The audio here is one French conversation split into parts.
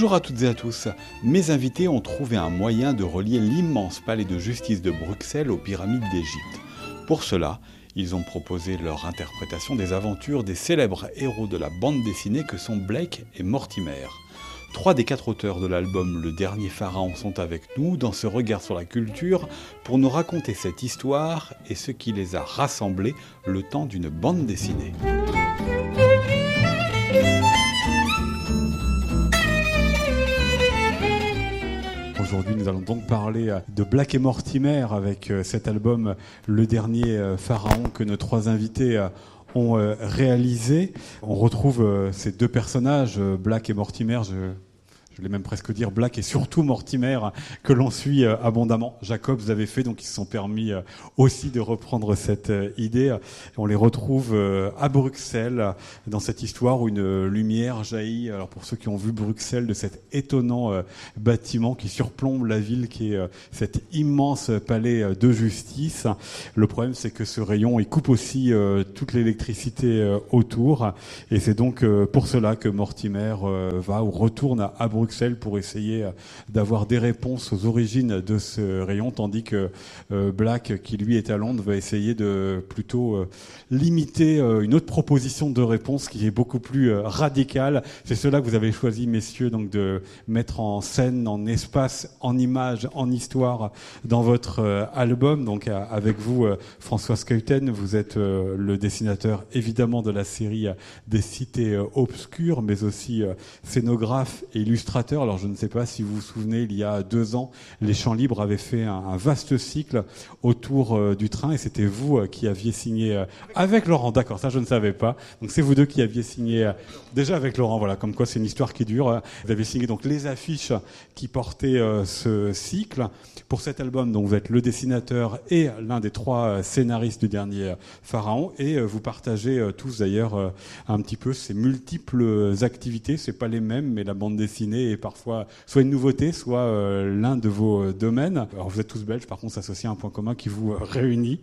Bonjour à toutes et à tous. Mes invités ont trouvé un moyen de relier l'immense palais de justice de Bruxelles aux pyramides d'Égypte. Pour cela, ils ont proposé leur interprétation des aventures des célèbres héros de la bande dessinée que sont Blake et Mortimer. Trois des quatre auteurs de l'album Le Dernier Pharaon sont avec nous dans ce regard sur la culture pour nous raconter cette histoire et ce qui les a rassemblés le temps d'une bande dessinée. Aujourd'hui, nous allons donc parler de Black et Mortimer avec euh, cet album Le Dernier euh, Pharaon que nos trois invités euh, ont réalisé. On retrouve ces deux personnages, Black et Mortimer. Je voulais même presque dire Black et surtout Mortimer, que l'on suit euh, abondamment. Jacob, vous avez fait, donc ils se sont permis euh, aussi de reprendre cette euh, idée. On les retrouve à Bruxelles, dans cette histoire où une lumière jaillit, alors pour ceux qui ont vu Bruxelles, de cet étonnant bâtiment qui surplombe la ville, qui est cet immense palais de justice. Le problème, c'est que ce rayon, il coupe aussi toute l'électricité autour, et c'est donc pour cela que Mortimer va ou retourne à Bruxelles pour essayer euh, d'avoir des réponses aux origines de ce rayon, tandis que euh, Black, qui lui est à Londres, va essayer de plutôt euh, limiter une autre proposition de réponse qui est beaucoup plus radicale. C'est cela que vous avez choisi, messieurs, donc de mettre en scène, en espace, en image, en histoire dans votre album. Donc avec vous, François Skeuten, vous êtes le dessinateur évidemment de la série des cités obscures, mais aussi scénographe et illustrateur alors je ne sais pas si vous vous souvenez, il y a deux ans, les Champs Libres avaient fait un, vaste cycle autour euh, du train et c'était vous euh, qui aviez signé euh, avec Laurent. D'accord, ça je ne savais pas. Donc c'est vous deux qui aviez signé déjà avec Laurent. Voilà, comme quoi c'est une histoire qui dure. Vous avez signé donc les affiches qui portaient ce cycle pour cet album. Donc vous êtes le dessinateur et l'un des trois scénaristes du dernier Pharaon et vous partagez tous d'ailleurs un petit peu ces multiples activités. C'est pas les mêmes, mais la bande dessinée et parfois soit une nouveauté, soit euh, l'un de vos euh, domaines. Alors vous êtes tous belges, par contre, ça un point commun qui vous euh, réunit.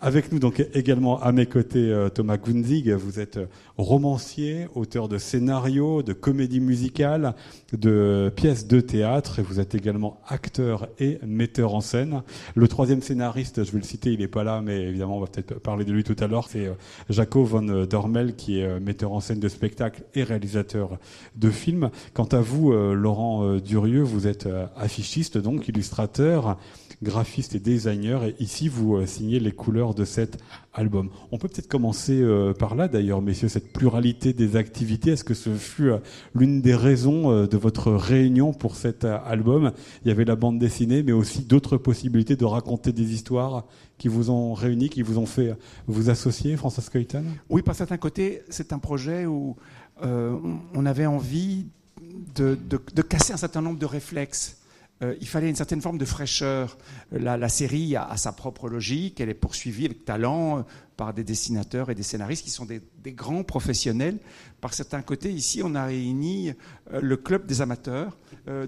Avec nous donc également à mes côtés Thomas Gunzig, vous êtes romancier, auteur de scénarios, de comédies musicales, de pièces de théâtre, et vous êtes également acteur et metteur en scène. Le troisième scénariste, je vais le citer, il n'est pas là, mais évidemment on va peut-être parler de lui tout à l'heure, c'est Jaco von Dormel, qui est metteur en scène de spectacles et réalisateur de films. Quant à vous, euh, Laurent euh, Durieux, vous êtes euh, affichiste, donc illustrateur, graphiste et designer. Et ici, vous signez les couleurs de cet On peut peut-être commencer par là, d'ailleurs, messieurs, cette pluralité des activités. Est-ce que ce fut l'une des raisons de votre réunion pour cet album? Il y avait la bande dessinée, mais aussi d'autres possibilités de raconter des histoires qui vous ont réunis, qui vous ont fait vous associer, François Skeuten Oui, par certains côtés, c'est un projet où on avait envie de, casser un certain nombre de réflexes. Euh, il fallait une certaine forme de fraîcheur. La, série a, sa propre logique, elle est poursuivie avec talent euh, par des dessinateurs et des scénaristes qui sont des, grands professionnels. Par certains côtés, ici, on a réuni euh, le club des amateurs,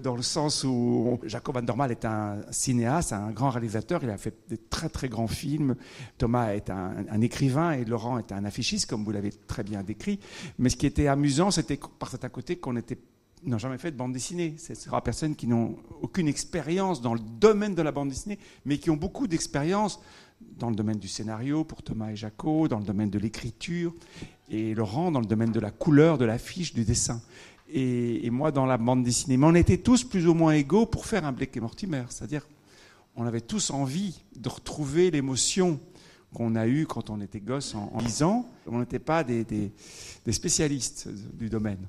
dans le sens où Jacob Van Dormal est un cinéaste, un grand réalisateur, il a fait des très très grands films. Thomas est un, un écrivain et Laurent est un affichiste, comme vous l'avez très bien décrit. Mais ce qui était amusant, c'était par certains côtés qu'on était n'ont jamais fait de bande dessinée. Ce sera personnes qui n'ont aucune expérience dans le domaine de la bande dessinée, mais qui ont beaucoup d'expérience dans le domaine du scénario pour Thomas et Jaco, dans le domaine de l'écriture, et Laurent dans le domaine de la couleur, de l'affiche, du dessin. Et, moi dans la bande dessinée. Mais on était tous plus ou moins égaux pour faire un Blake et Mortimer. C'est-à-dire, on avait tous envie de retrouver l'émotion qu'on a eue quand on était gosse en, lisant. On n'était pas des spécialistes du domaine.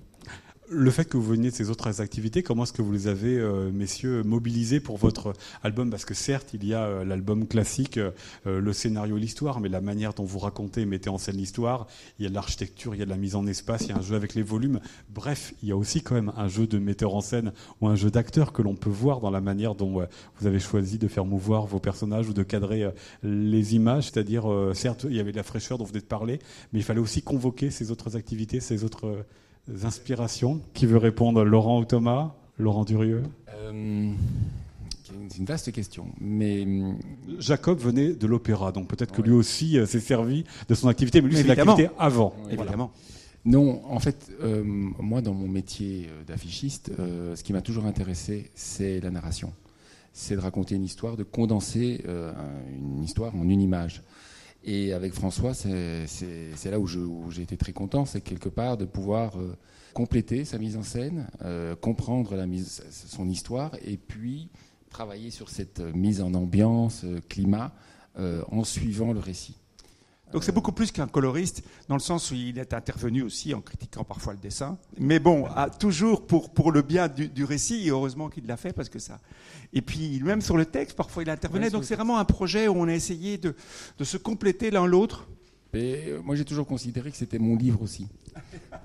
Le fait que vous veniez de ces autres activités, comment est-ce que vous les avez, euh, messieurs, mobilisés pour votre album? Parce que certes, il y a euh, l'album classique, euh, le scénario, l'histoire, mais la manière dont vous racontez et mettez en scène l'histoire, il y a de l'architecture, il y a de la mise en espace, il y a un jeu avec les volumes. Bref, il y a aussi quand même un jeu de metteur en scène ou un jeu d'acteur que l'on peut voir dans la manière dont vous avez choisi de faire mouvoir vos personnages ou de cadrer les images. C'est-à-dire, certes, il y avait de la fraîcheur dont vous venez de parler, mais il fallait aussi convoquer ces autres activités, ces autres inspirations. Qui veut répondre? Laurent ou Thomas? Laurent Durieux? Euh, C'est une vaste question. Mais... Hum, Jacob venait de l'opéra, donc peut-être que lui aussi euh, s'est servi de son activité, mais lui c'est l'activité avant. Évidemment. Non, en fait, euh, moi, dans mon métier d'affichiste, euh, ce qui m'a toujours intéressé, c'est la narration. C'est de raconter une histoire, de condenser une histoire en une image. Et avec François, c'est là où j'ai été très content, c'est quelque part de pouvoir compléter sa mise en scène, comprendre la mise, son histoire, et puis travailler sur cette mise en ambiance, climat, en suivant le récit. Donc c'est beaucoup plus qu'un coloriste, dans le sens où il est intervenu aussi en critiquant parfois le dessin. Mais bon, toujours pour, pour le bien du, récit, et heureusement qu'il l'a fait parce que ça. Et puis même sur le texte, parfois il intervenait. Donc c'est vraiment un projet où on a essayé de, de se compléter l'un l'autre. Et euh, moi j'ai toujours considéré que c'était mon livre aussi.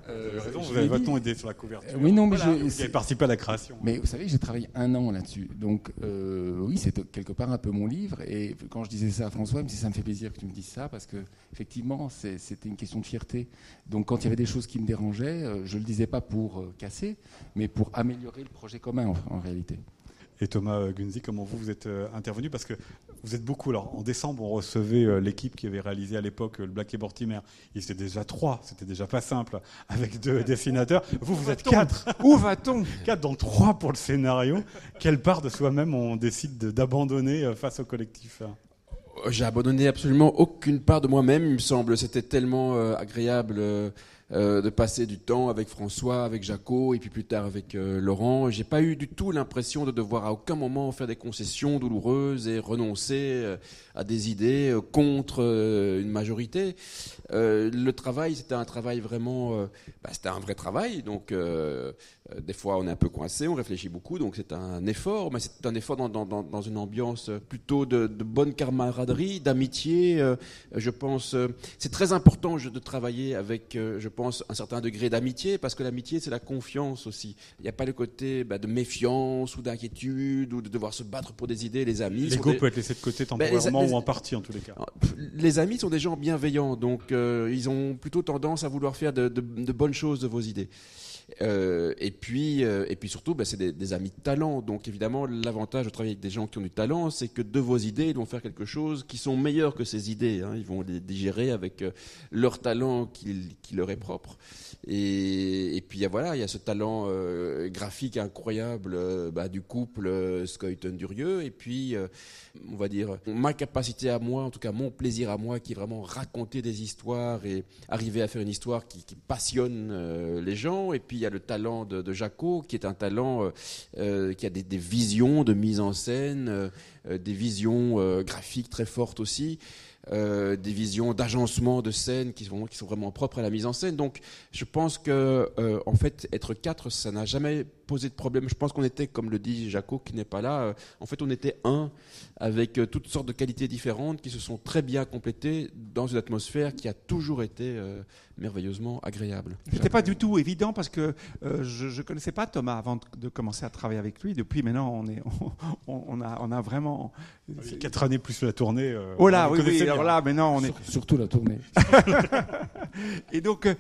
Euh, vous avez votre aidé sur la couverture. oui, non, mais vous avez participé à la création. Mais vous savez, j'ai travaillé un an là-dessus. Donc, euh, oui, c'est quelque part un peu mon livre. Et quand je disais ça à François, il ça me fait plaisir que tu me dises ça, parce que effectivement, c'était une question de fierté. Donc, quand il y avait des choses qui me dérangeaient, euh, je ne le disais pas pour casser, mais pour améliorer le projet commun en réalité. Et Thomas Gunzi, comment vous, vous êtes euh, intervenu? Parce que vous êtes beaucoup. Alors, en décembre, on recevait euh, l'équipe qui avait réalisé à l'époque euh, le Black et Mortimer. Ils étaient déjà trois, c'était déjà pas simple, avec deux dessinateurs. Vous, vous êtes quatre. Où va-t-on Quatre, dont trois pour le scénario. Quelle part de soi-même on décide d'abandonner face au collectif J'ai abandonné absolument aucune part de moi-même, il me semble. C'était tellement agréable euh, de passer du temps avec François, avec Jaco, et puis plus tard avec euh, Laurent. J'ai pas eu du tout l'impression de devoir à aucun moment faire des concessions douloureuses et renoncer euh, à des idées contre une majorité. le travail, c'était un travail vraiment, bah, c'était un vrai travail. Donc des fois, on est un peu coincé, on réfléchit beaucoup, donc c'est un effort, mais c'est un effort dans, dans, dans, une ambiance plutôt de, de bonne camaraderie, d'amitié. je pense, c'est très important de travailler avec, je pense, un certain degré d'amitié, parce que l'amitié, c'est la confiance aussi. Il n'y a pas le côté bah, de méfiance ou d'inquiétude ou de devoir se battre pour des idées. Les amis. L'ego peut être laissé de côté ben, temporairement ou en partie, en tous les cas. Ah, les amis sont des gens bienveillants, donc euh, ils ont plutôt tendance à vouloir faire de, de bonnes choses de vos idées. Euh, et puis, euh, et puis surtout, bah, c'est des, amis de talent. Donc évidemment, l'avantage de travailler avec des gens qui ont du talent, c'est que de vos idées, ils vont faire quelque chose qui sont meilleurs que ces idées. Hein. Ils vont les digérer avec euh, leur talent qui, leur est propre. Et, puis voilà, il y a ce talent graphique incroyable bah, du couple Scoyton-Durieux. Et puis, on va dire, ma capacité à moi, en tout cas mon plaisir à moi, qui est vraiment raconter des histoires et arriver à faire une histoire qui, qui passionne les gens. Et puis il y a le talent de, de Jaco, qui est un talent euh, euh, qui a des, visions de mise en scène, euh, des visions graphiques très fortes aussi. des visions d'agencement de scène qui sont, qui sont vraiment propres à la mise en scène. Donc, je pense que, en fait, être quatre, ça n'a jamais posé de problème. Je pense qu'on était, comme le dit Jaco, qui n'est pas là, en fait, on était un, avec toutes sortes de qualités différentes qui se sont très bien complétées dans une atmosphère qui a toujours été merveilleusement agréable. C'était pas du tout évident parce que euh, je ne connaissais pas Thomas avant de, commencer à travailler avec lui. Depuis maintenant, on, est, on, a, on a vraiment. Quatre années plus la tournée. Euh, oh là, oui, oui, alors là, maintenant, on est. Surtout la tournée. et donc, euh,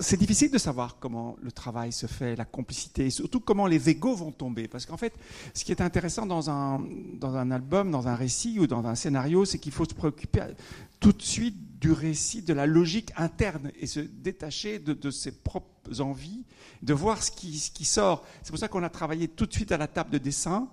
c'est difficile de savoir comment le travail se fait, la complicité, et surtout comment les égaux vont tomber. Parce qu'en fait, ce qui est intéressant dans un, dans un album, dans un récit ou dans un scénario, c'est qu'il faut se préoccuper tout de suite du récit, de la logique interne et se détacher de, ses propres envies, de voir ce qui, sort. C'est pour ça qu'on a travaillé tout de suite à la table de dessin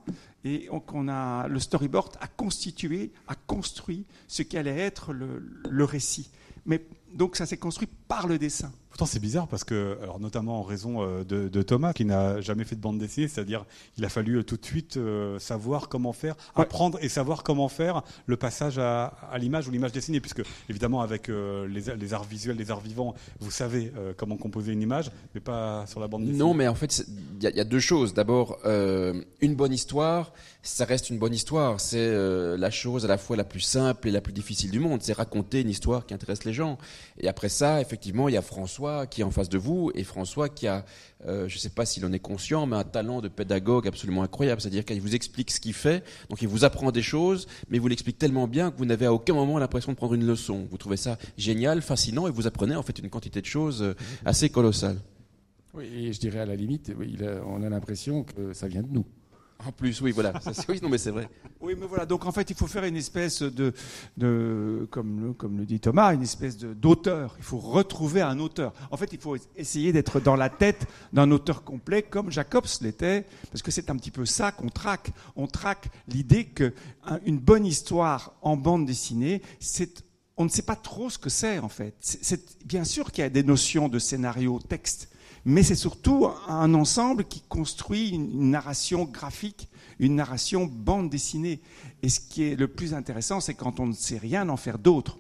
et qu'on a le storyboard a constitué, a construit ce qui allait être le, le récit. Mais donc ça s'est construit par le dessin. Pourtant, c'est bizarre parce que, alors notamment en raison euh, de, Thomas, qui n'a jamais fait de bande dessinée, c'est-à-dire il a fallu euh, tout de suite euh, savoir comment faire, apprendre et savoir comment faire le passage à, l'image ou l'image dessinée, puisque évidemment avec les, arts visuels, les arts vivants, vous savez comment composer une image, mais pas sur la bande dessinée. Non, mais en fait, il y, a deux choses. D'abord, une bonne histoire, ça reste une bonne histoire. C'est la chose à la fois la plus simple et la plus difficile du monde. C'est raconter une histoire qui intéresse les gens. Et après ça, effectivement, il y a François qui est en face de vous et François qui a, euh, je ne sais pas s'il en est conscient, mais un talent de pédagogue absolument incroyable. C'est-à-dire qu'il vous explique ce qu'il fait, donc il vous apprend des choses, mais il vous l'explique tellement bien que vous n'avez à aucun moment l'impression de prendre une leçon. Vous trouvez ça génial, fascinant et vous apprenez en fait une quantité de choses euh, assez colossales. Oui, et je dirais à la limite, on a l'impression que ça vient de nous. En plus, oui, voilà. oui, non, mais c'est vrai. Oui, mais voilà. Donc en fait, il faut faire une espèce de, de comme, le, comme le dit Thomas, une espèce d'auteur. Il faut retrouver un auteur. En fait, il faut essayer d'être dans la tête d'un auteur complet, comme Jacobs l'était, parce que c'est un petit peu ça qu'on traque. On traque l'idée qu'une bonne histoire en bande dessinée, c'est on ne sait pas trop ce que c'est en fait. C'est bien sûr qu'il y a des notions de scénario, texte, mais c'est surtout un ensemble qui construit une narration graphique, une narration bande dessinée. Et ce qui est le plus intéressant, c'est quand on ne sait rien en faire d'autre.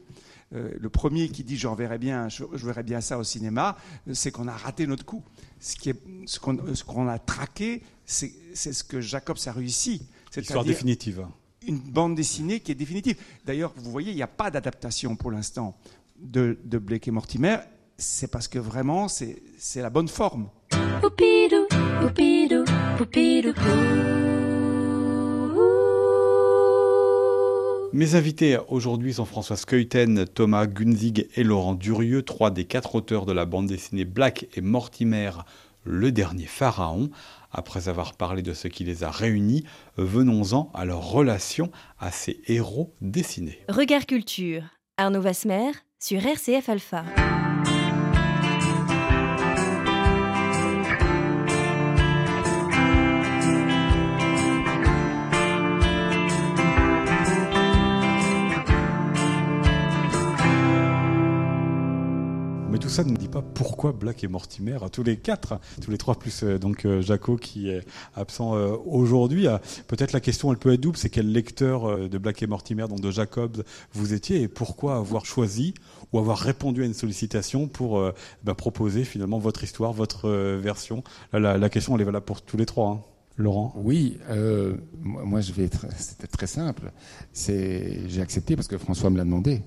Euh, le premier qui dit j'en verrai bien, je, verrai bien ça au cinéma, c'est qu'on a raté notre coup. Ce qu'on ce qu'on a traqué, c'est ce que Jacobs a réussi. Histoire définitive. Une bande dessinée qui est définitive. D'ailleurs, vous voyez, il n'y a pas d'adaptation pour l'instant de, de Blake et Mortimer c'est parce que vraiment, c'est la bonne forme. Mes invités aujourd'hui sont François Skeuten, Thomas Gunzig et Laurent Durieux, trois des quatre auteurs de la bande dessinée Black et Mortimer, le dernier pharaon. Après avoir parlé de ce qui les a réunis, venons-en à leur relation à ces héros dessinés. Regard Culture, Arnaud Vasmer sur RCF Alpha. Ça ne dit pas pourquoi Black et Mortimer, tous les quatre, tous les trois, plus euh, donc euh, Jaco qui est absent euh, aujourd'hui. Peut-être la question, elle peut être double, c'est quel lecteur de Black et Mortimer, donc de Jacobs, vous étiez et pourquoi avoir choisi ou avoir répondu à une sollicitation pour bah, proposer finalement votre histoire, votre version? la, question, elle est valable pour tous les trois. Hein. Laurent? Oui, moi je vais être, très simple. J'ai accepté parce que François me l'a demandé.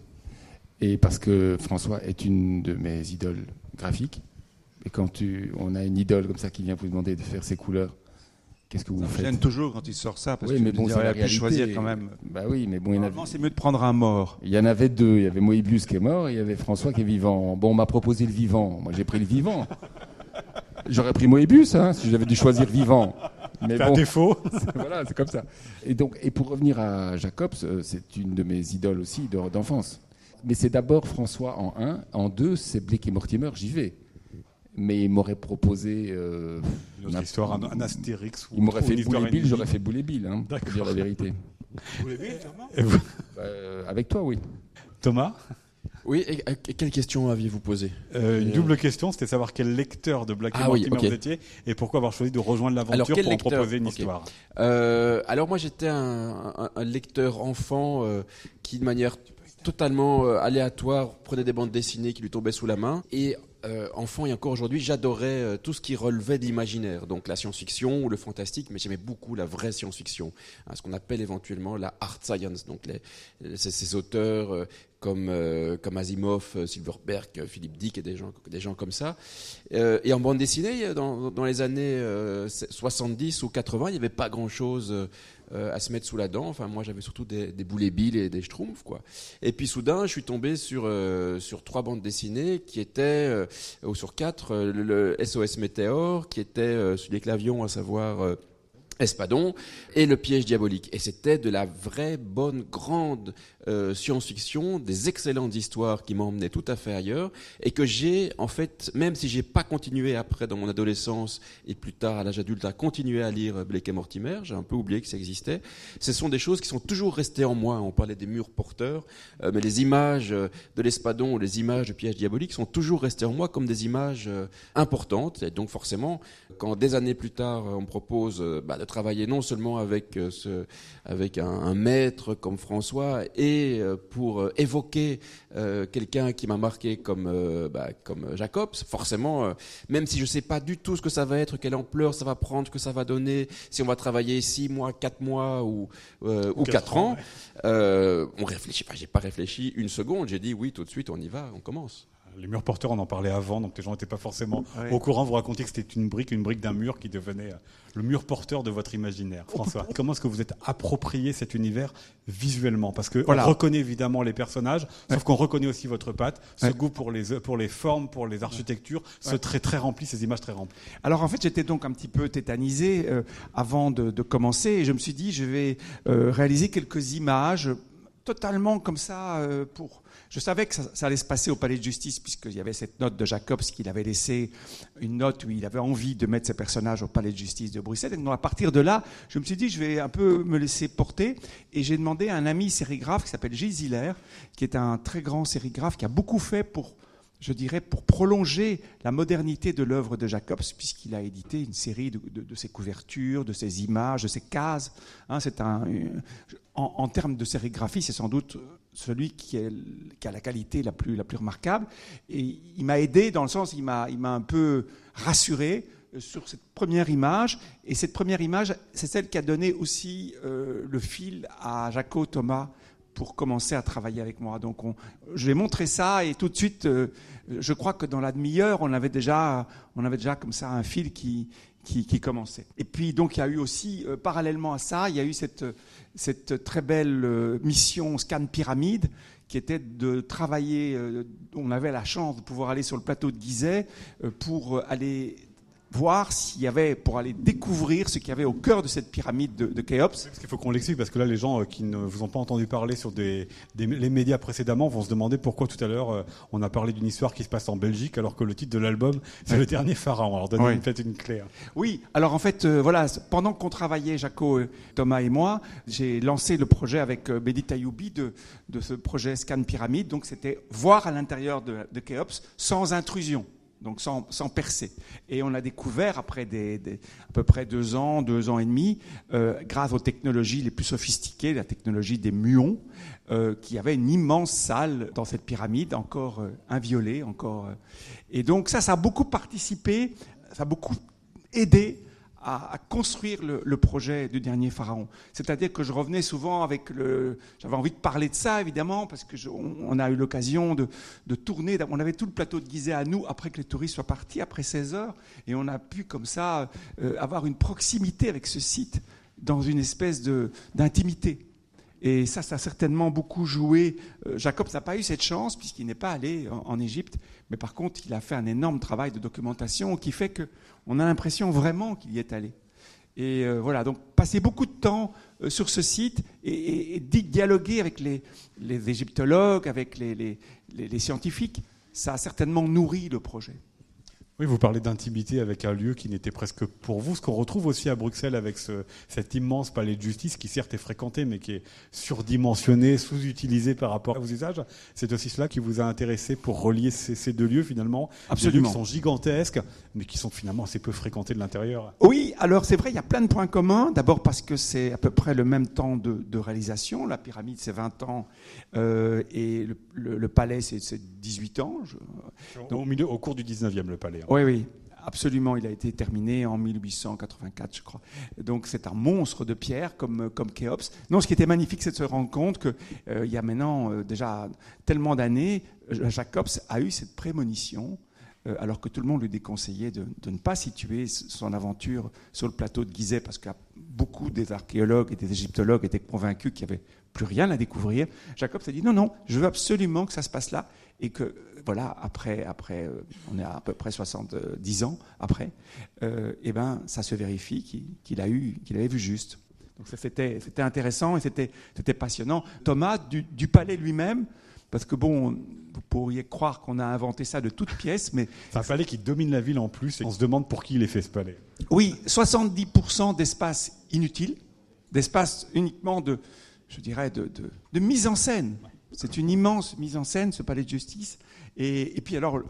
Et parce que François est une de mes idoles graphiques. Et quand tu, on a une idole comme ça qui vient vous demander de faire ses couleurs, qu'est-ce que vous ça faites toujours quand il sort ça, parce oui, que mais bon, il pu choisir quand même. Bah oui, mais bon, il avait... c'est mieux de prendre un mort. Il y en avait deux. Il y avait Moebius qui est mort, et il y avait François qui est vivant. Bon, on m'a proposé le vivant. Moi, j'ai pris le vivant. J'aurais pris Moebius hein, si j'avais dû choisir vivant. Mais bon, défaut. voilà, c'est comme ça. Et donc, et pour revenir à Jacobs, euh, c'est une de mes idoles aussi d'enfance. Mais c'est d'abord François en un. En deux, c'est Blake et Mortimer, j'y vais. Mais il m'aurait proposé. Euh, une histoire, un, Astérix. Il m'aurait fait Boule Bill, j'aurais fait Boule Bill, hein, pour dire la vérité. Boule Bill, Thomas euh, Avec toi, oui. Thomas? Oui, et, quelle question aviez-vous posé euh, Une double question, c'était savoir quel lecteur de Black ah, Mortimer vous étiez et pourquoi avoir choisi de rejoindre l'aventure pour en proposer une histoire. Euh, alors moi j'étais un, un, lecteur enfant euh, qui de manière totalement euh, aléatoire, prenait des bandes dessinées qui lui tombaient sous la main. Et euh, enfant et encore aujourd'hui, j'adorais euh, tout ce qui relevait de l'imaginaire, donc la science-fiction ou le fantastique, mais j'aimais beaucoup la vraie science-fiction, hein, ce qu'on appelle éventuellement la art science, donc ces, auteurs comme, comme Asimov, Silverberg, Philippe Dick et des gens, comme ça. et en bande dessinée, dans les années 70 ou 80, il n'y avait pas grand-chose euh, à se mettre sous la dent. Enfin, moi, j'avais surtout des, des boulets billes et des schtroumpfs, quoi. Et puis, soudain, je suis tombé sur, euh, sur trois bandes dessinées qui étaient, euh, ou sur quatre, le, SOS Météor, qui était sur les clavions, à savoir Espadon et le piège diabolique. Et c'était de la vraie, bonne, grande euh, science-fiction, des excellentes histoires qui m'emmenaient tout à fait ailleurs et que j'ai, en fait, même si j'ai pas continué après dans mon adolescence et plus tard à l'âge adulte à continuer à lire Blake et Mortimer, j'ai un peu oublié que ça existait. Ce sont des choses qui sont toujours restées en moi. On parlait des murs porteurs, euh, mais les images de l'Espadon les images du piège diabolique sont toujours restées en moi comme des images euh, importantes. Et donc forcément, quand des années plus tard on me propose bah, de travailler non seulement avec, euh, ce, avec un, maître comme François et euh, pour euh, évoquer quelqu'un qui m'a marqué comme, bah, comme Jacobs, forcément, même si je ne sais pas du tout ce que ça va être, quelle ampleur ça va prendre, que ça va donner, si on va travailler six mois, quatre mois ou, ou, quatre ans, on réfléchit. Enfin, j'ai pas réfléchi une seconde. J'ai dit oui, tout de suite, on y va, on commence. Les murs porteurs, on en parlait avant, donc les gens n'étaient pas forcément au courant. Vous racontiez que c'était une brique, une brique d'un mur qui devenait euh, le mur porteur de votre imaginaire. François, comment est-ce que vous êtes approprié cet univers visuellement? Parce que Voilà. on reconnaît évidemment les personnages, sauf Ouais. qu'on reconnaît aussi votre patte, ce Ouais. goût pour les, pour les formes, pour les architectures, ce trait très rempli, ces images très remplies. Alors en fait, j'étais donc un petit peu tétanisé euh, avant de, de commencer et je me suis dit, je vais euh, réaliser quelques images totalement comme ça euh, pour... Je savais que ça, allait se passer au palais de justice puisqu'il y avait cette note de Jacobs qu'il avait laissé, une note où il avait envie de mettre ses personnages au palais de justice de Bruxelles. Et donc à partir de là, je me suis dit, je vais un peu me laisser porter et j'ai demandé à un ami sérigraphe qui s'appelle Gilles Ziller, qui est un très grand sérigraphe qui a beaucoup fait pour je dirais, pour prolonger la modernité de l'œuvre de Jacobs, puisqu'il a édité une série de, ses couvertures, de ses images, de ses cases. Hein, un, euh, en termes de sérigraphie, c'est sans doute celui qui, a la qualité la plus, la plus remarquable. Et il m'a aidé dans le sens, il m'a, il m'a un peu rassuré euh, sur cette première image. Et cette première image, c'est celle qui a donné aussi euh, le fil à Jaco Thomas pour commencer à travailler avec moi. Donc, on, je lui ai montré ça et tout de suite, euh, je crois que dans la demi-heure, on avait déjà, on avait déjà comme ça un fil qui, qui, commençait. Et puis, donc, il y a eu aussi, euh, parallèlement à ça, il y a eu cette, cette très belle euh, mission Scan Pyramide qui était de travailler, on avait la chance de pouvoir aller sur le plateau de Gizeh pour aller voir s'il y avait, pour aller découvrir ce qu'il y avait au cœur de cette pyramide de, de Khéops. Parce qu'il faut qu'on l'explique, parce que là, les gens euh, qui ne vous ont pas entendu parler sur des, des- les médias précédemment vont se demander pourquoi tout à l'heure euh, on a parlé d'une histoire qui se passe en Belgique, alors que le titre de l'album, c'est le dernier pharaon. Alors donnez peut-être une clé. hein. Oui, alors en fait, euh, voilà, pendant qu'on travaillait, Jaco, Thomas et moi, j'ai lancé le projet avec euh, Bédit Ayoubi de, de ce projet Scan Pyramide. Donc c'était voir à l'intérieur de, de Khéops sans intrusion. Donc sans, sans percer. Et on a découvert, après des, à peu près deux ans, deux ans et demi, euh, grâce aux technologies les plus sophistiquées, la technologie des muons, euh, qu'il y avait une immense salle dans cette pyramide, encore euh, inviolée, encore. et donc ça, ça a beaucoup participé, ça a beaucoup aidé à, construire le, projet du dernier pharaon. C'est-à-dire que je revenais souvent avec le. J'avais envie de parler de ça, évidemment, parce je- on, a eu l'occasion de, de tourner. On avait tout le plateau de Gizeh à nous après que les touristes soient partis, après 16 heures, et on a pu comme ça euh, avoir une proximité avec ce site dans une espèce d'intimité. Et ça, ça a certainement beaucoup joué. Euh, Jacob n'a pas eu cette chance puisqu'il n'est pas allé en, Égypte, mais par contre, il a fait un énorme travail de documentation qui fait que on a l'impression vraiment qu'il y est allé. Et euh, voilà, donc passer beaucoup de temps euh, sur ce site et, et- et di- dialoguer avec les, égyptologues, avec les scientifiques, ça a certainement nourri le projet. Oui, vous parlez d'intimité avec un lieu qui n'était presque pour vous, ce qu'on retrouve aussi à Bruxelles avec ce- cet immense palais de justice qui certes est fréquenté, mais qui est surdimensionné, sous-utilisé par rapport à vos usages. C'est aussi cela qui vous a intéressé pour relier ces, ces deux lieux finalement. Des lieux Absolument. qui sont gigantesques, mais qui sont finalement assez peu fréquentés de l'intérieur. Oui, alors c'est vrai, il y a plein de points communs. D'abord parce que c'est à peu près le même temps de, de réalisation. La pyramide, c'est 20 ans euh, et le, le- le palais, c'est c'est 18 ans. je- Au, milieu, au cours du 19e, le palais. Oui, oui, absolument. Il a été terminé en 1884, je crois. Donc c'est un monstre de pierre comme, comme. Non, ce qui était magnifique, c'est de se rendre compte qu'il y a maintenant euh, déjà tellement d'années, euh, Jacobs a eu cette prémonition. euh, alors que tout le monde lui déconseillait de, de ne pas situer son aventure sur le plateau de Gizeh, parce que beaucoup des archéologues et des égyptologues étaient convaincus qu'il n'y avait plus rien à découvrir. Jacob s'est dit non, non, je veux absolument que ça se passe là. Et que, euh, voilà, après, après euh, on est à, peu près 70 ans après, euh, eh ben, ça se vérifie qu'il a eu, qu'il avait vu juste. Donc c'était intéressant et c'était passionnant. Thomas, du palais lui-même, parce que bon, vous pourriez croire qu'on a inventé ça de toutes pièces, mais C'est un palais qui domine la ville en plus, et on se demande pour qui il est fait ce palais. oui, 70% d'espace inutile, d'espace uniquement de, je dirais, de, de- de mise en scène. C'est une immense mise en scène, ce palais de justice. Et, et puis alors,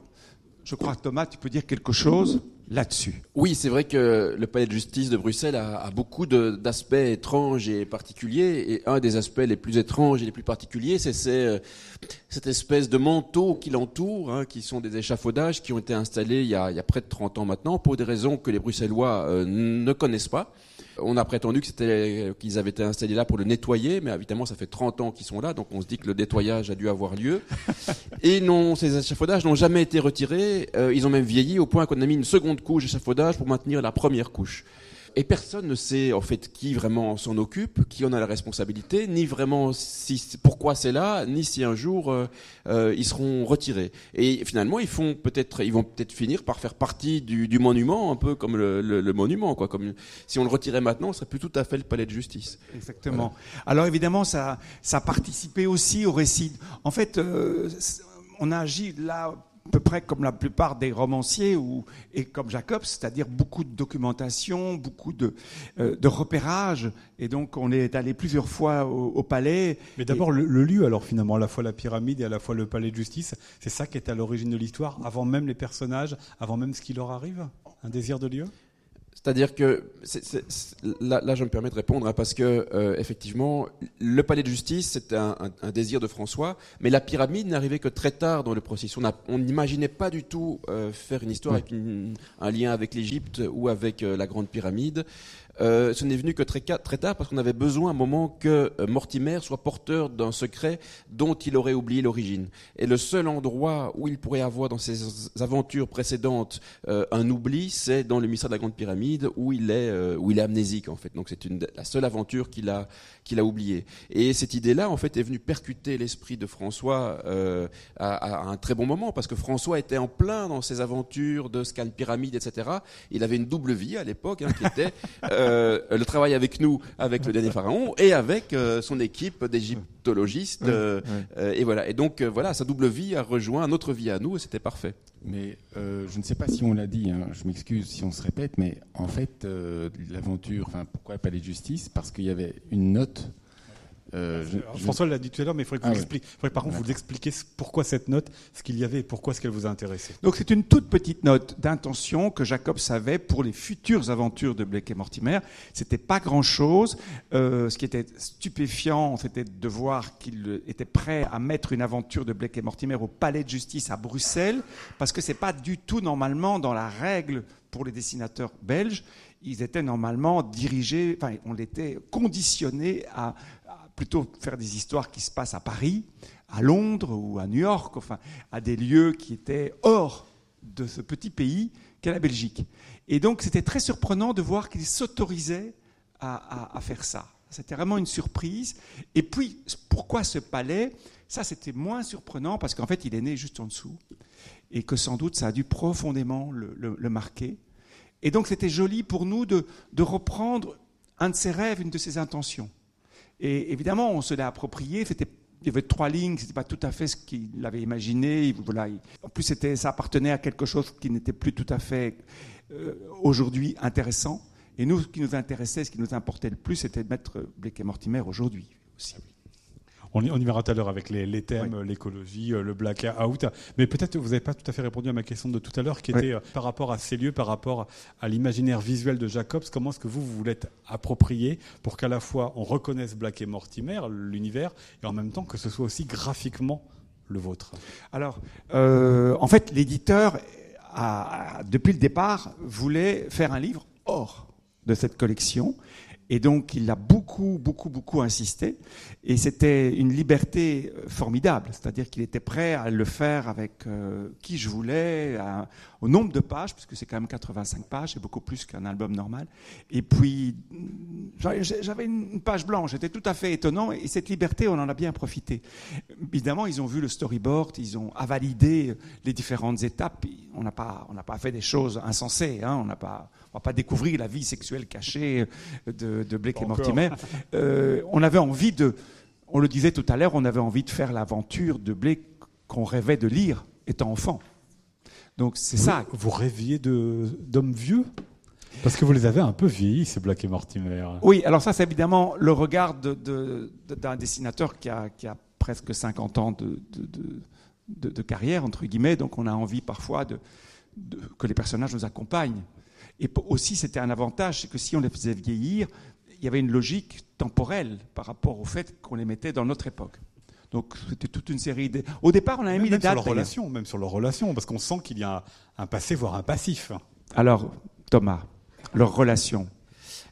je crois Thomas, tu peux dire quelque chose là-dessus. Oui, c'est vrai que le palais de justice de Bruxelles a, beaucoup d'aspects étranges et particuliers. Et un des aspects les plus étranges et les plus particuliers, c'est euh, cette espèce de manteau qui l'entoure, hein, qui sont des échafaudages qui ont été installés il y, a, il y a près de 30 ans maintenant, pour des raisons que les Bruxellois euh, ne connaissent pas. On a prétendu que c'était qu'ils avaient été installés là pour le nettoyer, mais évidemment ça fait 30 ans qu'ils sont là, donc on se dit que le nettoyage a dû avoir lieu. Et non, ces échafaudages n'ont jamais été retirés. Euh, ils ont même vieilli au point qu'on a mis une seconde couche d'échafaudage pour maintenir la première couche et personne ne sait en fait qui vraiment s'en occupe, qui en a la responsabilité, ni vraiment pourquoi c'est là, ni si un jour euh, euh, ils seront retirés. Et finalement, ils font peut-être, ils vont peut-être finir par faire partie du, monument, un peu comme le, monument, quoi. Comme si on le retirait maintenant, ce serait plus tout à fait le palais de justice. Exactement. Alors évidemment, ça, ça participait aussi au récit. En fait, euh, on a agi là peu près comme la plupart des romanciers ou, et comme Jacob, c'est-à-dire beaucoup de documentation, beaucoup de, euh, de repérage. Et donc, on est allé plusieurs fois au, au palais. Mais d'abord, le, le, lieu, alors finalement, à la fois la pyramide et à la fois le palais de justice, c'est ça qui est à l'origine de l'histoire, avant même les personnages, avant même ce qui leur arrive Un désir de lieu? C'est-à-dire que c est, c est, là, là, je me permets de répondre hein, parce que euh, effectivement, le palais de justice, c'était un, un, un, désir de François, mais la pyramide n'arrivait que très tard dans le processus. On n'imaginait pas du tout euh, faire une histoire avec une, un lien avec l'Égypte ou avec euh, la grande pyramide. Euh, ce n'est venu que très, très tard parce qu'on avait besoin à un moment que euh, Mortimer soit porteur d'un secret dont il aurait oublié l'origine. Et le seul endroit où il pourrait avoir dans ses aventures précédentes euh, un oubli, c'est dans le mystère de la Grande Pyramide où il est, où il est amnésique en fait. Donc c'est la seule aventure qu'il a, qu'il a oubliée. Et cette idée-là en fait est venue percuter l'esprit de François euh, à, à, un très bon moment parce que François était en plein dans ses aventures de scan pyramide, etc. Il avait une double vie à l'époque hein, qui était euh, le travail avec nous, avec le dernier pharaon, et avec euh, son équipe d'égyptologistes. Euh, et voilà. Et donc voilà, sa double vie a rejoint notre vie à nous, et c'était parfait. Mais je ne sais pas si on l'a dit. Hein, je m'excuse si on se répète, mais en fait, l'aventure, enfin, pourquoi pas les justices? Parce qu'il y avait une note euh, je, François l'a dit tout à l'heure, mais il faudrait, que ah vous ouais. faudrait par contre vous expliquer pourquoi cette note, ce qu'il y avait et pourquoi est-ce qu'elle vous a intéressé. Donc c'est une toute petite note d'intention que Jacob savait pour les futures aventures de Blake et Mortimer. C'était pas grand-chose. Euh, ce qui était stupéfiant, c'était de voir qu'il était prêt à mettre une aventure de Blake et Mortimer au palais de justice à Bruxelles, parce que c'est pas du tout normalement dans la règle pour les dessinateurs belges. Ils étaient normalement dirigés, enfin, on était conditionné à plutôt faire des histoires qui se passent à Paris, à Londres ou à New York, enfin, à des lieux qui étaient hors de ce petit pays qu'est la Belgique. Et donc, c'était très surprenant de voir qu'il s'autorisait à, faire ça. C'était vraiment une surprise. Et puis, pourquoi ce palais? Ça, c'était moins surprenant parce qu'en fait, il est né juste en dessous et que sans doute, ça a dû profondément le, marquer. Et donc, c'était joli pour nous de reprendre un de ses rêves, une de ses intentions. Et évidemment, on se l'a approprié. Il y avait trois lignes, c'était pas tout à fait ce qu'il avait imaginé. En plus, ça appartenait à quelque chose qui n'était plus tout à fait euh, aujourd'hui intéressant. Et nous, ce qui nous intéressait, ce qui nous importait le plus, c'était de mettre Blake et Mortimer aujourd'hui aussi. On y, on y verra tout à l'heure avec les, les thèmes, oui. l'écologie, euh, le blackout. Mais peut-être vous n'avez pas tout à fait répondu à ma question de tout à l'heure, qui était euh, par rapport à ces lieux, par rapport à l'imaginaire visuel de Jacobs. Comment est-ce que vous, vous voulez approprier pour qu'à la fois on reconnaisse Black et Mortimer, l'univers, et en même temps que ce soit aussi graphiquement le vôtre? Alors, euh, en fait, l'éditeur, depuis le départ, voulait faire un livre hors de cette collection. Et donc, il a beaucoup, beaucoup, beaucoup insisté. Et c'était une liberté euh, formidable. C'est-à-dire qu'il était prêt à le faire avec euh, qui je voulais, au nombre de pages, puisque c'est quand même 85 pages, c'est beaucoup plus qu'un album normal. Et puis, j'avais une page blanche, c'était tout à fait étonnant. Et cette liberté, on en a bien profité. Évidemment, ils ont vu le storyboard, ils ont validé les différentes étapes. On n'a pas, on pas fait des choses insensées. Hein, on n'a pas on va pas découvrir la vie sexuelle cachée de, de Blake et Mortimer. Euh, on avait envie de, on le disait tout à l'heure, on avait envie de faire l'aventure de Blake qu'on rêvait de lire étant enfant. Donc c'est ça. Vous rêviez d'hommes vieux? Parce que vous les avez un peu vieillis, ces Black et Mortimer. Oui, alors ça c'est évidemment le regard d'un de, de, dessinateur qui a, qui a, presque 50 ans de, de, carrière, entre guillemets, donc on a envie parfois que les personnages nous accompagnent. Et aussi, c'était un avantage, c'est que si on les faisait vieillir, il y avait une logique temporelle par rapport au fait qu'on les mettait dans notre époque. Donc c'était toute une série de... Au départ, on avait mis même des dates. Sur leur relation, même sur leur relation, parce qu'on sent qu'il y a un, passé, voire un passif. Alors, Thomas, leur relation.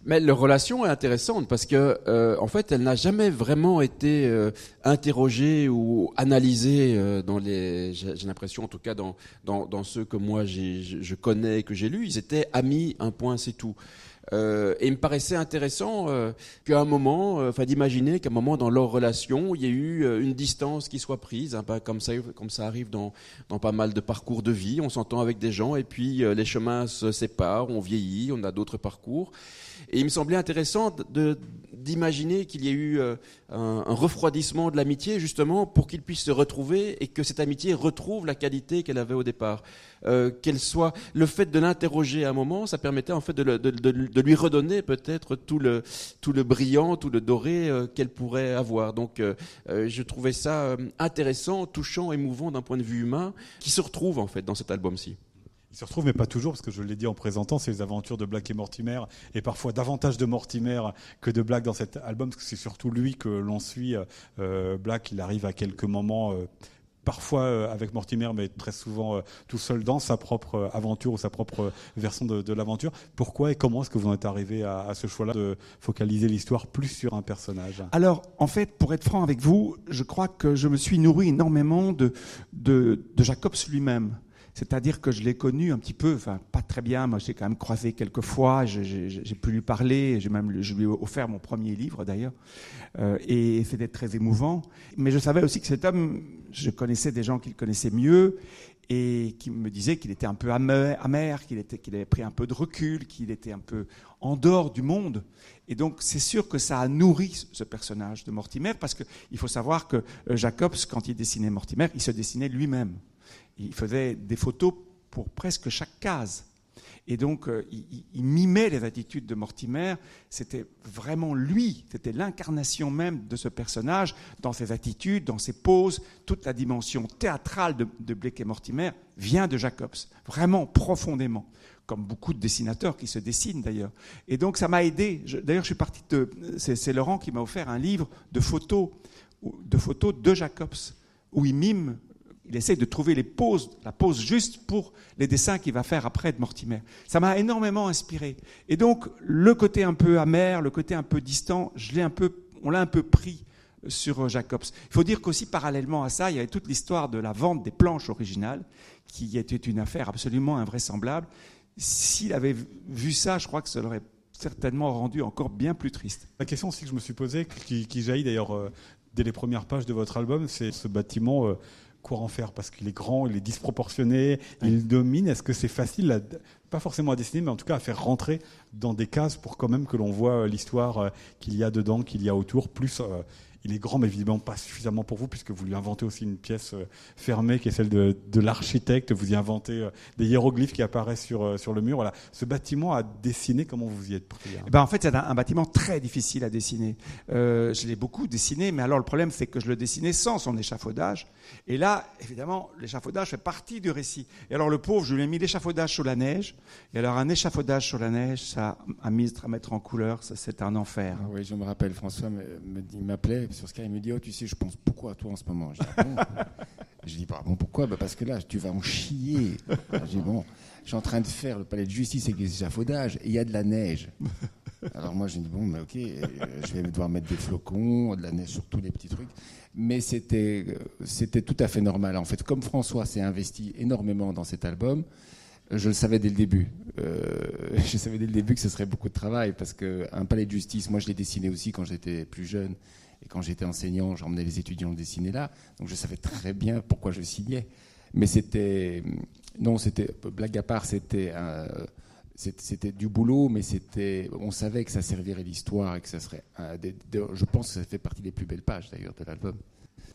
Mais leur relation est intéressante parce que, euh, en fait, elle n'a jamais vraiment été euh, interrogée ou analysée euh, dans les. J'ai l'impression, en tout cas, dans, dans, dans ceux que moi j'ai- je je connais et que j'ai lus, ils étaient amis, un point, c'est tout. Euh, et il me paraissait intéressant euh, qu'à un moment, euh, enfin d'imaginer qu'à un moment dans leur relation, il y ait eu une distance qui soit prise, un peu comme ça, comme ça arrive dans, dans pas mal de parcours de vie. On s'entend avec des gens et puis les chemins se séparent, on vieillit, on a d'autres parcours. Et il me semblait intéressant de d'imaginer qu'il y ait eu euh, un, refroidissement de l'amitié justement pour qu'ils puissent se retrouver et que cette amitié retrouve la qualité qu'elle avait au départ. Euh, qu'elle soit le fait de l'interroger à un moment, ça permettait en fait de, de- lui redonner peut-être tout le tout le brillant, tout le doré euh, qu'elle pourrait avoir. Donc je trouvais ça intéressant, touchant, émouvant d'un point de vue humain, qui se retrouve en fait dans cet album-ci. Il se retrouve, mais pas toujours, parce que je l'ai dit en présentant, c'est les aventures de Black et Mortimer, et parfois davantage de Mortimer que de Black dans cet album, parce que c'est surtout lui que l'on suit. Euh, Black, il arrive à quelques moments, euh, parfois euh, avec Mortimer, mais très souvent tout seul dans sa propre aventure ou sa propre version de, l'aventure. Pourquoi et comment est-ce que vous en êtes arrivé à, ce choix-là de focaliser l'histoire plus sur un personnage? Alors, en fait, pour être franc avec vous, je crois que je me suis nourri énormément de, de Jacobs lui-même. C'est-à-dire que je l'ai connu un petit peu, enfin pas très bien, moi j'ai quand même croisé quelques fois, j'ai- pu lui parler, j'ai même je lui ai offert mon premier livre d'ailleurs, euh, et c'était très émouvant. Mais je savais aussi que cet homme, je connaissais des gens qui le connaissaient mieux et qui me disaient qu'il était un peu amer, qu'il qu'il avait pris un peu de recul, qu'il était un peu en dehors du monde. Et donc, c'est sûr que ça a nourri ce personnage de Mortimer, parce qu'il faut savoir que euh, Jacobs, quand il dessinait Mortimer, il se dessinait lui-même. Il faisait des photos pour presque chaque case. Et donc, euh, il, mimait les attitudes de Mortimer. C'était vraiment lui, c'était l'incarnation même de ce personnage, dans ses attitudes, dans ses poses. Toute la dimension théâtrale de, de Blake et Mortimer vient de Jacobs, vraiment profondément, comme beaucoup de dessinateurs qui se dessinent d'ailleurs. Et donc, ça m'a aidé. D'ailleurs, je suis parti de. C'est Laurent qui m'a offert un livre de photos, de photos de Jacobs, où il mime il essaie de trouver les poses, la pose juste pour les dessins qu'il va faire après de Mortimer. Ça m'a énormément inspiré. Et donc, le côté un peu amer, le côté un peu distant, je l'ai un peu, on l'a un peu pris sur Jacobs. Il faut dire qu'aussi, parallèlement à ça, il y avait toute l'histoire de la vente des planches originales, qui était une affaire absolument invraisemblable. S'il avait vu ça, je crois que ça l'aurait certainement rendu encore bien plus triste. La question aussi que je me suis posée, qui, jaillit d'ailleurs euh, dès les premières pages de votre album, c'est ce bâtiment, euh, quoi en faire Parce qu'il est grand, il est disproportionné, il domine. Est-ce que c'est facile, à- pas forcément à dessiner, mais en tout cas à faire rentrer dans des cases pour quand même que l'on voit euh, l'histoire euh, qu'il y a dedans, qu'il y a autour Plus, euh, il est grand, mais évidemment pas suffisamment pour vous, puisque vous lui inventez aussi une pièce euh, fermée qui est celle de, de l'architecte. Vous y inventez euh, des hiéroglyphes qui apparaissent sur, euh, sur le mur. Voilà. Ce bâtiment à dessiner, comment vous y êtes pris hein? Eh ben, en fait, c'est un, un bâtiment très difficile à dessiner. Euh, je l'ai beaucoup dessiné, mais alors le problème, c'est que je le dessinais sans son échafaudage. Et là, évidemment, l'échafaudage fait partie du récit. Et alors le pauvre, je lui ai mis l'échafaudage sur la neige. Et alors un échafaudage sur la neige, ça, à mise- à mettre en couleur, ça, c'est un enfer. Ah oui, je me rappelle, François m'appelait sur Sky, il me dit Oh, tu sais, je pense beaucoup à toi en ce moment. Je dis, Ah bon Je dis bah, bon, pourquoi bah, Parce que là, tu vas en chier. Je dis Bon, je suis en train de faire le palais de justice avec des échafaudages et il y a de la neige. Alors moi, je dis Bon, mais ok, euh, je vais devoir mettre des flocons, de la neige sur tous les petits trucs. Mais euh, c'était tout à fait normal. En fait, comme François s'est investi énormément dans cet album, je le savais dès le début. Euh, je savais dès le début que ce serait beaucoup de travail parce qu'un palais de justice, moi je l'ai dessiné aussi quand j'étais plus jeune quand j'étais enseignant, j'emmenais les étudiants dessiner là. Donc je savais très bien pourquoi je signais. Mais c'était. Non, c'était. Blague à part, c'était. un- c'était du boulot, mais c'était. On savait que ça servirait l'histoire et que ça serait. je pense que ça fait partie des plus belles pages d'ailleurs de l'album.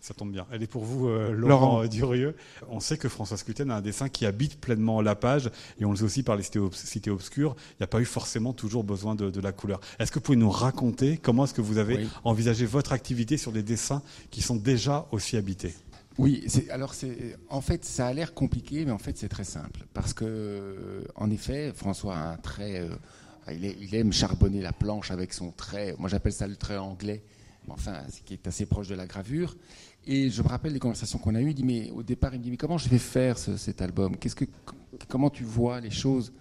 Ça tombe bien. Elle est pour vous, euh, Laurent, Laurent. Durieux. On sait que François Scuten a un dessin qui habite pleinement la page, et on le sait aussi par les cités, obs- cités obscures. Il n'y a pas eu forcément toujours besoin de, de la couleur. Est-ce que vous pouvez nous raconter comment est-ce que vous avez Oui. envisagé votre activité sur des dessins qui sont déjà aussi habités? Oui, alors c'est, en fait, ça a l'air compliqué, mais en fait, c'est très simple. Parce que, euh, en effet, François a un trait. euh, il, est- il aime charbonner la planche avec son trait. Moi, j'appelle ça le trait anglais. Mais enfin, ce qui est assez proche de la gravure. Et je me rappelle les conversations qu'on a eues. Il dit, mais au départ, il me dit, mais comment je vais faire ce- cet album? Comment tu vois les choses?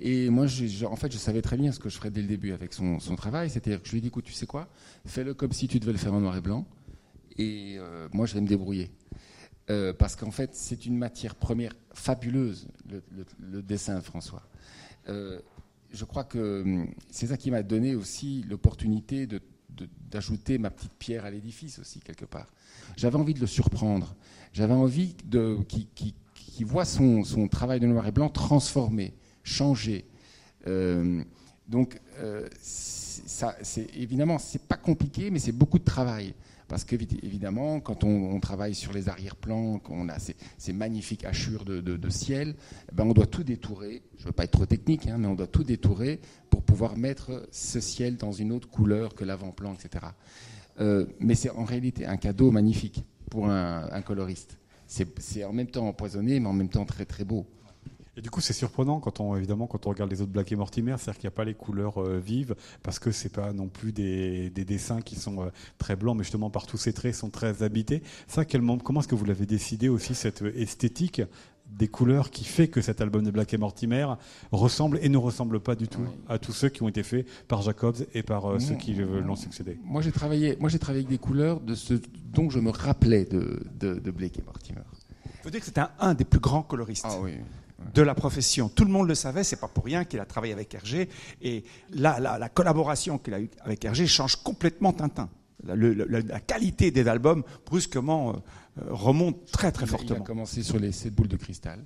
Et moi, en fait, je savais très bien ce que je ferais dès le début avec son, travail. C'est-à-dire que je lui ai dit, écoute, tu sais quoi? Fais-le comme si tu devais le faire en noir et blanc. Et euh, moi, je vais me débrouiller. Euh, parce qu'en fait, c'est une matière première fabuleuse, le, dessin de François. Euh, je crois que hum, c'est ça qui m'a donné aussi l'opportunité d'ajouter ma petite pierre à l'édifice aussi, quelque part. J'avais envie de le surprendre. J'avais envie qu'il voit son, travail de noir et blanc transformé, changé. Euh, donc, ça, c'est évidemment, c'est pas compliqué, mais c'est beaucoup de travail. Parce qu'évidemment, quand on, travaille sur les arrière-plans, qu'on a ces, magnifiques hachures de, ciel, eh ben on doit tout détourer. Je ne veux pas être trop technique, hein, mais on doit tout détourer pour pouvoir mettre ce ciel dans une autre couleur que l'avant-plan, etc. Euh, mais c'est en réalité un cadeau magnifique pour un, coloriste. C'est en même temps empoisonné, mais en même temps très très beau. Et du coup, c'est surprenant quand on, évidemment, quand on regarde les autres Black et Mortimer, c'est-à-dire qu'il n'y a pas les couleurs euh, vives, parce que c'est pas non plus des, dessins qui sont euh, très blancs, mais justement par tous ces traits sont très habités. Ça, comment est-ce que vous l'avez décidé aussi cette esthétique des couleurs qui fait que cet album de Black et Mortimer ressemble et ne ressemble pas du tout à tous ceux qui ont été faits par Jacobs et par euh, ceux qui l'ont succédé. Moi j'ai travaillé, moi j'ai travaillé avec des couleurs de ce dont je me rappelais de, de, Blake et Mortimer. Il faut dire que c'est un, des plus grands coloristes. Ah oui de la profession. Tout le monde le savait, c'est pas pour rien qu'il a travaillé avec Hergé. Et là, la, collaboration qu'il a eue avec Hergé change complètement Tintin. La, qualité des albums, brusquement, euh, remonte très très fortement. Il a commencé sur les sept boules de cristal.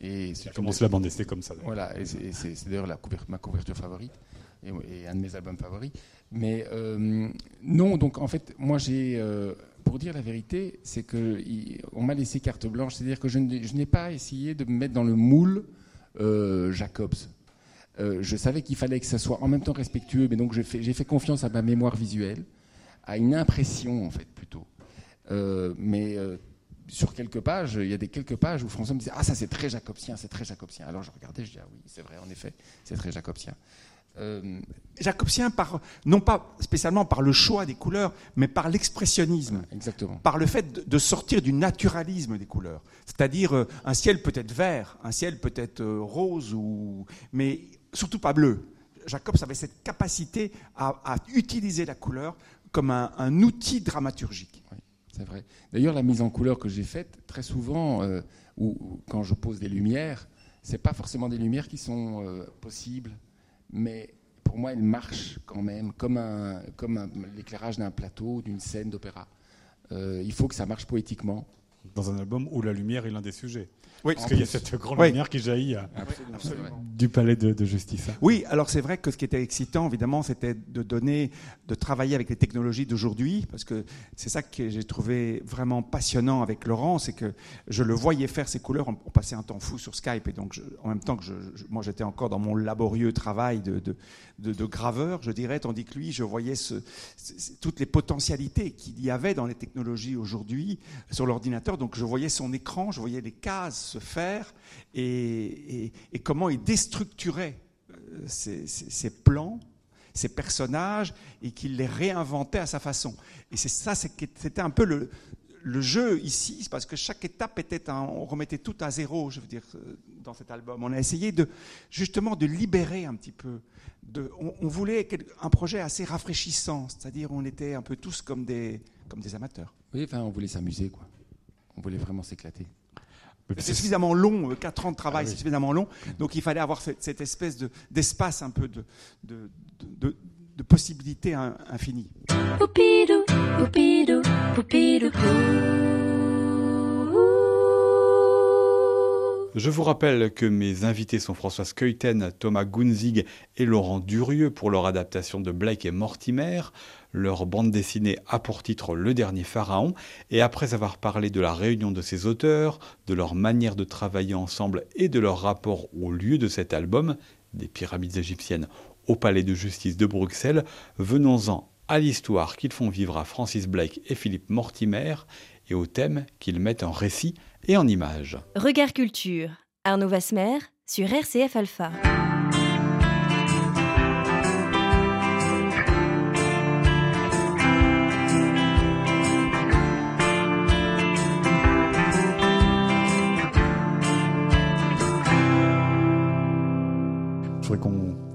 Et il a commencé la bande dessinée comme ça. Voilà, et c'est d'ailleurs ma couverture favorite et, un de mes albums favoris. Mais euh, non, donc en fait, moi j'ai pour dire la vérité, c'est qu'on m'a laissé carte blanche. C'est-à-dire que je n'ai pas essayé de me mettre dans le moule euh, Jacobs. Euh, je savais qu'il fallait que ça soit en même temps respectueux, mais donc j'ai fait, fait, confiance à ma mémoire visuelle, à une impression en fait plutôt. Euh, mais sur quelques pages, il y a des quelques pages où François me disait Ah, ça c'est très jacobsien, c'est très jacobsien. Alors je regardais, je dis Ah oui, c'est vrai, en effet, c'est très jacobsien. Euh, jacobsien, par, non pas spécialement par le choix des couleurs, mais par l'expressionnisme. Exactement. Par le fait de sortir du naturalisme des couleurs. C'est-à-dire, euh, un ciel peut être vert, un ciel peut être euh, rose, ou... mais surtout pas bleu. Jacobs avait cette capacité à, utiliser la couleur comme un, outil dramaturgique. C'est vrai. D'ailleurs, la mise en couleur que j'ai faite, très souvent, ou, quand je pose des lumières, c'est pas forcément des lumières qui sont possibles mais pour moi, elle marche quand même comme, un, comme l'éclairage d'un plateau, d'une scène d'opéra. Euh, il faut que ça marche poétiquement. Dans un album où la lumière est l'un des sujets. Oui, parce qu'il y a cette grande lumière qui jaillit euh, du palais de, justice. Oui, alors c'est vrai que ce qui était excitant, évidemment, c'était de donner, de travailler avec les technologies d'aujourd'hui, parce que c'est ça que j'ai trouvé vraiment passionnant avec Laurent, c'est que je le voyais faire ses couleurs, on, passait un temps fou sur Skype, et donc en même temps que moi j'étais encore dans mon laborieux travail de, de, graveur, je dirais, tandis que lui, je voyais ce, toutes les potentialités qu'il y avait dans les technologies aujourd'hui sur l'ordinateur, donc je voyais son écran, je voyais les cases faire et, comment il déstructurait euh, plans, ses personnages et qu'il les réinventait à sa façon. Et c'est ça, c'était un peu le, le jeu ici, parce que chaque étape était un, on remettait tout à zéro, je veux dire, euh, dans cet album. On a essayé de justement de libérer un petit peu. On, voulait un projet assez rafraîchissant, c'est-à-dire on était un peu tous comme des, comme des amateurs. Oui, enfin, on voulait s'amuser, quoi. On voulait vraiment s'éclater. C'est suffisamment long, 4 euh, ans de travail, ah c'est suffisamment long. Donc il fallait avoir cette, espèce d'espace un peu de, de, de, de possibilités infinies. Je vous rappelle que mes invités sont François Keuten, Thomas Gunzig et Laurent Durieux pour leur adaptation de Blake et Mortimer. Leur bande dessinée a pour titre Le dernier pharaon. Et après avoir parlé de la réunion de ces auteurs, de leur manière de travailler ensemble et de leur rapport au lieu de cet album, des pyramides égyptiennes au palais de justice de Bruxelles, venons-en à l'histoire qu'ils font vivre à Francis Blake et Philippe Mortimer et au thème qu'ils mettent en récit et en images. Regard Culture, Arnaud Vasmer sur RCF Alpha.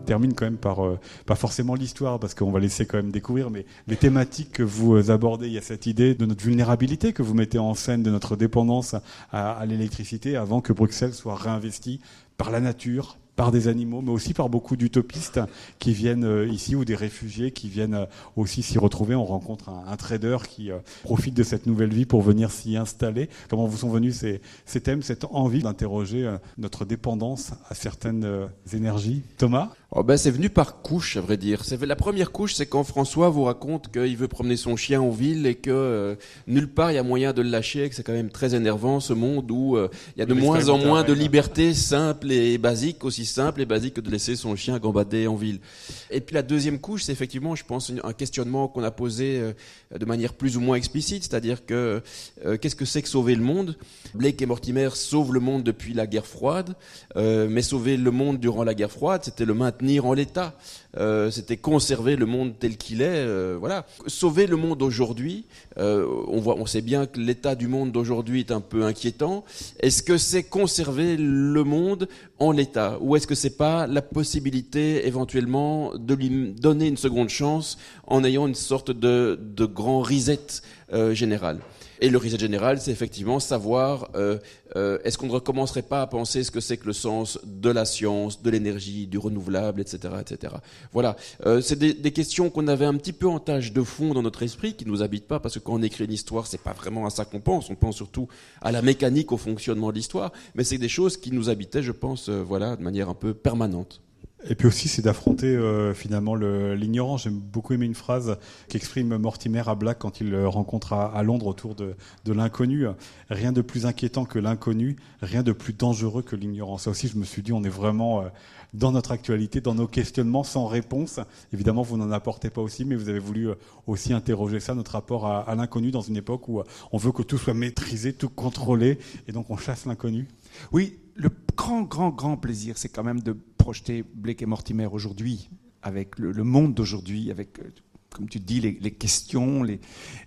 Termine quand même par, euh, pas forcément l'histoire, parce qu'on va laisser quand même découvrir, mais les thématiques que vous euh, abordez. Il y a cette idée de notre vulnérabilité que vous mettez en scène, de notre dépendance à, à l'électricité avant que Bruxelles soit réinvestie par la nature, par des animaux, mais aussi par beaucoup d'utopistes qui viennent euh, ici ou des réfugiés qui viennent euh, aussi s'y retrouver. On rencontre un, trader qui euh, profite de cette nouvelle vie pour venir s'y installer. Comment vous sont venus ces, ces thèmes, cette envie d'interroger notre dépendance à certaines énergies? Thomas? Oh ben, C'est venu par couche, à vrai dire. La première couche, c'est quand François vous raconte qu'il veut promener son chien en ville et que nulle part il y a moyen de le lâcher, et que c'est quand même très énervant ce monde où il y a de moins en moins de liberté simple et basique aussi simple et basique que de laisser son chien gambader en ville. Et puis la deuxième couche, c'est effectivement, je pense, un questionnement qu'on a posé euh, de manière plus ou moins explicite, c'est-à-dire que euh, qu'est-ce que c'est que sauver le monde? Blake et Mortimer sauvent le monde depuis la guerre froide, euh, mais sauver le monde durant la guerre froide, c'était le maintenir en l'état. Euh, c'était conserver le monde tel qu'il est. Euh, voilà. Sauver le monde aujourd'hui, euh, on, voit, on sait bien que l'état du monde d'aujourd'hui est un peu inquiétant. Est-ce que c'est conserver le monde en l'état? Ou est-ce que c'est pas la possibilité éventuellement de lui donner une seconde chance en ayant une sorte de, de grand reset général? Et le reset général, c'est effectivement savoir euh, euh, est-ce qu'on ne recommencerait pas à penser ce que c'est que le sens de la science, de l'énergie, du renouvelable, etc., etc. Voilà, euh, c'est des, des, questions qu'on avait un petit peu en tâche de fond dans notre esprit, qui nous habitent pas, parce que quand on écrit une histoire, c'est pas vraiment à ça qu'on pense. On pense surtout à la mécanique, au fonctionnement de l'histoire, mais c'est des choses qui nous habitaient, je pense, euh, voilà, de manière un peu permanente. Et puis aussi, c'est d'affronter euh, finalement l'ignorance. J'aime beaucoup aimé une phrase qu'exprime Mortimer à Black quand il rencontre à, Londres autour de, de l'inconnu. Rien de plus inquiétant que l'inconnu, rien de plus dangereux que l'ignorance. Ça aussi, je me suis dit, on est vraiment euh, dans notre actualité, dans nos questionnements sans réponse. Évidemment, vous n'en apportez pas aussi, mais vous avez voulu euh, aussi interroger ça, notre rapport à, à l'inconnu dans une époque où on veut que tout soit maîtrisé, tout contrôlé, et donc on chasse l'inconnu. Oui, le grand, grand, grand plaisir, c'est quand même de projeter Blake et Mortimer aujourd'hui, avec le, monde d'aujourd'hui, avec, euh, comme tu dis, les, questions,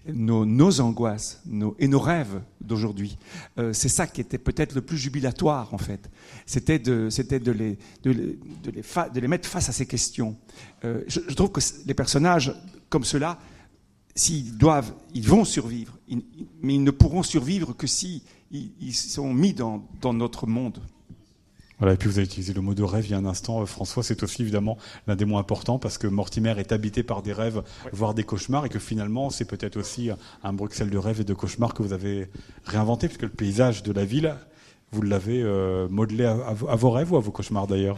nos, angoisses et nos rêves d'aujourd'hui. Euh, c'est ça qui était peut-être le plus jubilatoire, en fait. C'était de, c'était de, les, de, les, mettre face à ces questions. Euh, je, trouve que les personnages comme ceux-là, s'ils doivent, ils vont survivre, mais ils ne pourront survivre que si ils, sont mis dans, notre monde. Voilà, et puis vous avez utilisé le mot de rêve il y a un instant, euh, François, c'est aussi évidemment l'un des mots importants parce que Mortimer est habité par des rêves, voire des cauchemars, et que finalement c'est peut-être aussi un Bruxelles de rêves et de cauchemars que vous avez réinventé, puisque le paysage de la ville, vous l'avez euh, modelé à, vos rêves ou à vos cauchemars d'ailleurs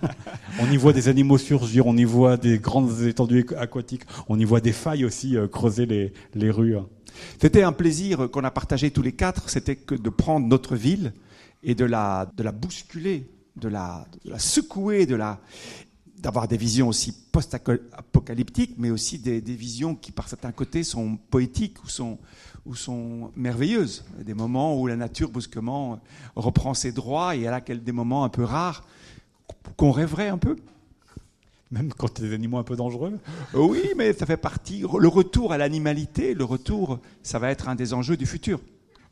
On y voit des animaux surgir, on y voit des grandes étendues aquatiques, on y voit des failles aussi euh, creuser les, les rues. C'était un plaisir qu'on a partagé tous les quatre, c'était que de prendre notre ville et de la, de la bousculer, de la, la secouer, de la, d'avoir des visions aussi post-apocalyptiques, mais aussi des, des, visions qui, par certains côtés, sont poétiques ou sont, ou sont merveilleuses. Des moments où la nature brusquement reprend ses droits et elle a des moments un peu rares qu'on rêverait un peu. Même quand des animaux un peu dangereux Oui, mais ça fait partie. Le retour à l'animalité, le retour, ça va être un des enjeux du futur.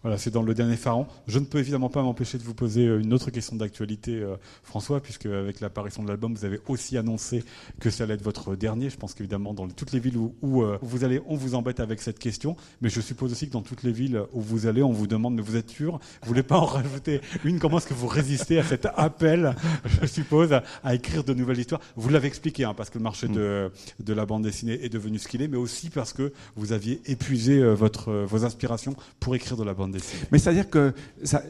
Voilà, c'est dans le dernier pharaon. Je ne peux évidemment pas m'empêcher de vous poser euh, une autre question d'actualité, euh, François, puisque avec l'apparition de l'album, vous avez aussi annoncé que ça allait être votre dernier. Je pense qu'évidemment, dans toutes les villes où, euh, vous allez, on vous embête avec cette question. Mais je suppose aussi que dans toutes les villes où vous allez, on vous demande, mais vous êtes sûr? Vous voulez pas en rajouter une? Comment est-ce que vous résistez à cet appel, je suppose, à, écrire de nouvelles histoires? Vous l'avez expliqué, hein, parce que le marché mm. de, de la bande dessinée est devenu ce qu'il est, mais aussi parce que vous aviez épuisé votre, vos inspirations pour écrire de la bande mais c'est-à-dire que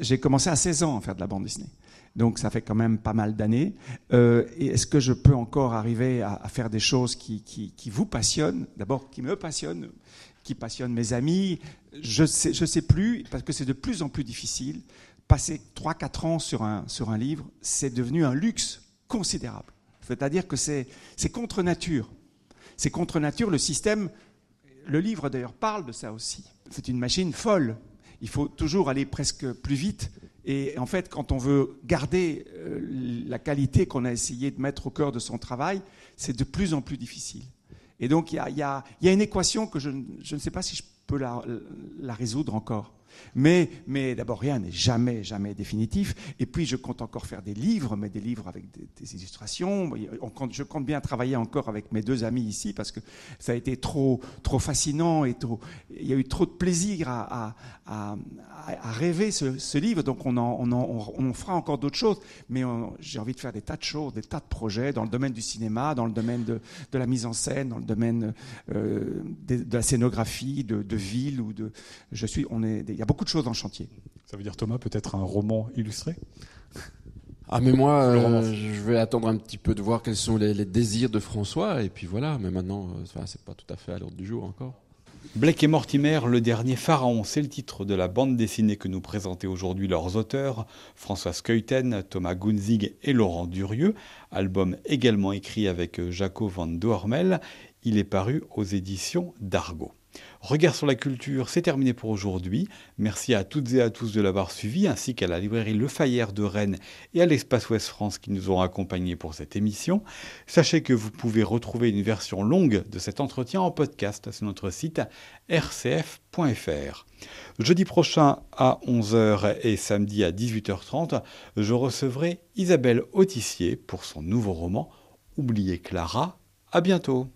j'ai commencé à 16 ans à faire de la bande dessinée. Donc ça fait quand même pas mal d'années. Euh, est-ce que je peux encore arriver à, faire des choses qui vous passionnent? D'abord, qui me passionnent, qui passionnent mes amis. Je sais, je sais plus, parce que c'est de plus en plus difficile. Passer 3-4 ans sur un, sur un livre, c'est devenu un luxe considérable. C'est-à-dire que c'est contre nature. C'est contre nature. Le système, le livre d'ailleurs parle de ça aussi. C'est une machine folle il faut toujours aller presque plus vite. Et en fait, quand on veut garder euh, la qualité qu'on a essayé de mettre au cœur de son travail, c'est de plus en plus difficile. Et donc, il y a, une équation que je, ne sais pas si je peux la, résoudre encore. Mais, d'abord, rien n'est jamais, définitif. Et puis, je compte encore faire des livres, mais des livres avec des, illustrations. je compte bien travailler encore avec mes deux amis ici parce que ça a été trop, fascinant et il y a eu trop de plaisir à, rêver ce, livre. Donc, on en, fera encore d'autres choses. Mais j'ai envie de faire des tas de choses, des tas de projets dans le domaine du cinéma, dans le domaine de, la mise en scène, dans le domaine euh, de, la scénographie, de, de ville ou de. Je suis, on est, y a beaucoup de choses en chantier. Ça veut dire Thomas, peut-être un roman illustré? Ah mais moi, euh, je vais attendre un petit peu de voir quels sont les, désirs de François et puis voilà. Mais maintenant, euh, c'est pas tout à fait à l'ordre du jour encore. Blake et Mortimer, le dernier pharaon, c'est le titre de la bande dessinée que nous présentaient aujourd'hui leurs auteurs, François Skeuten, Thomas Gunzig et Laurent Durieux, album également écrit avec Jaco van Doormel. Il est paru aux éditions d'Argo. Regard sur la culture, c'est terminé pour aujourd'hui. Merci à toutes et à tous de l'avoir suivi, ainsi qu'à la librairie Le Fayère de Rennes et à l'Espace Ouest France qui nous ont accompagnés pour cette émission. Sachez que vous pouvez retrouver une version longue de cet entretien en podcast sur notre site rcf.fr. Jeudi prochain à 11h et samedi à 18h30, je recevrai Isabelle Autissier pour son nouveau roman Oubliez Clara. À bientôt.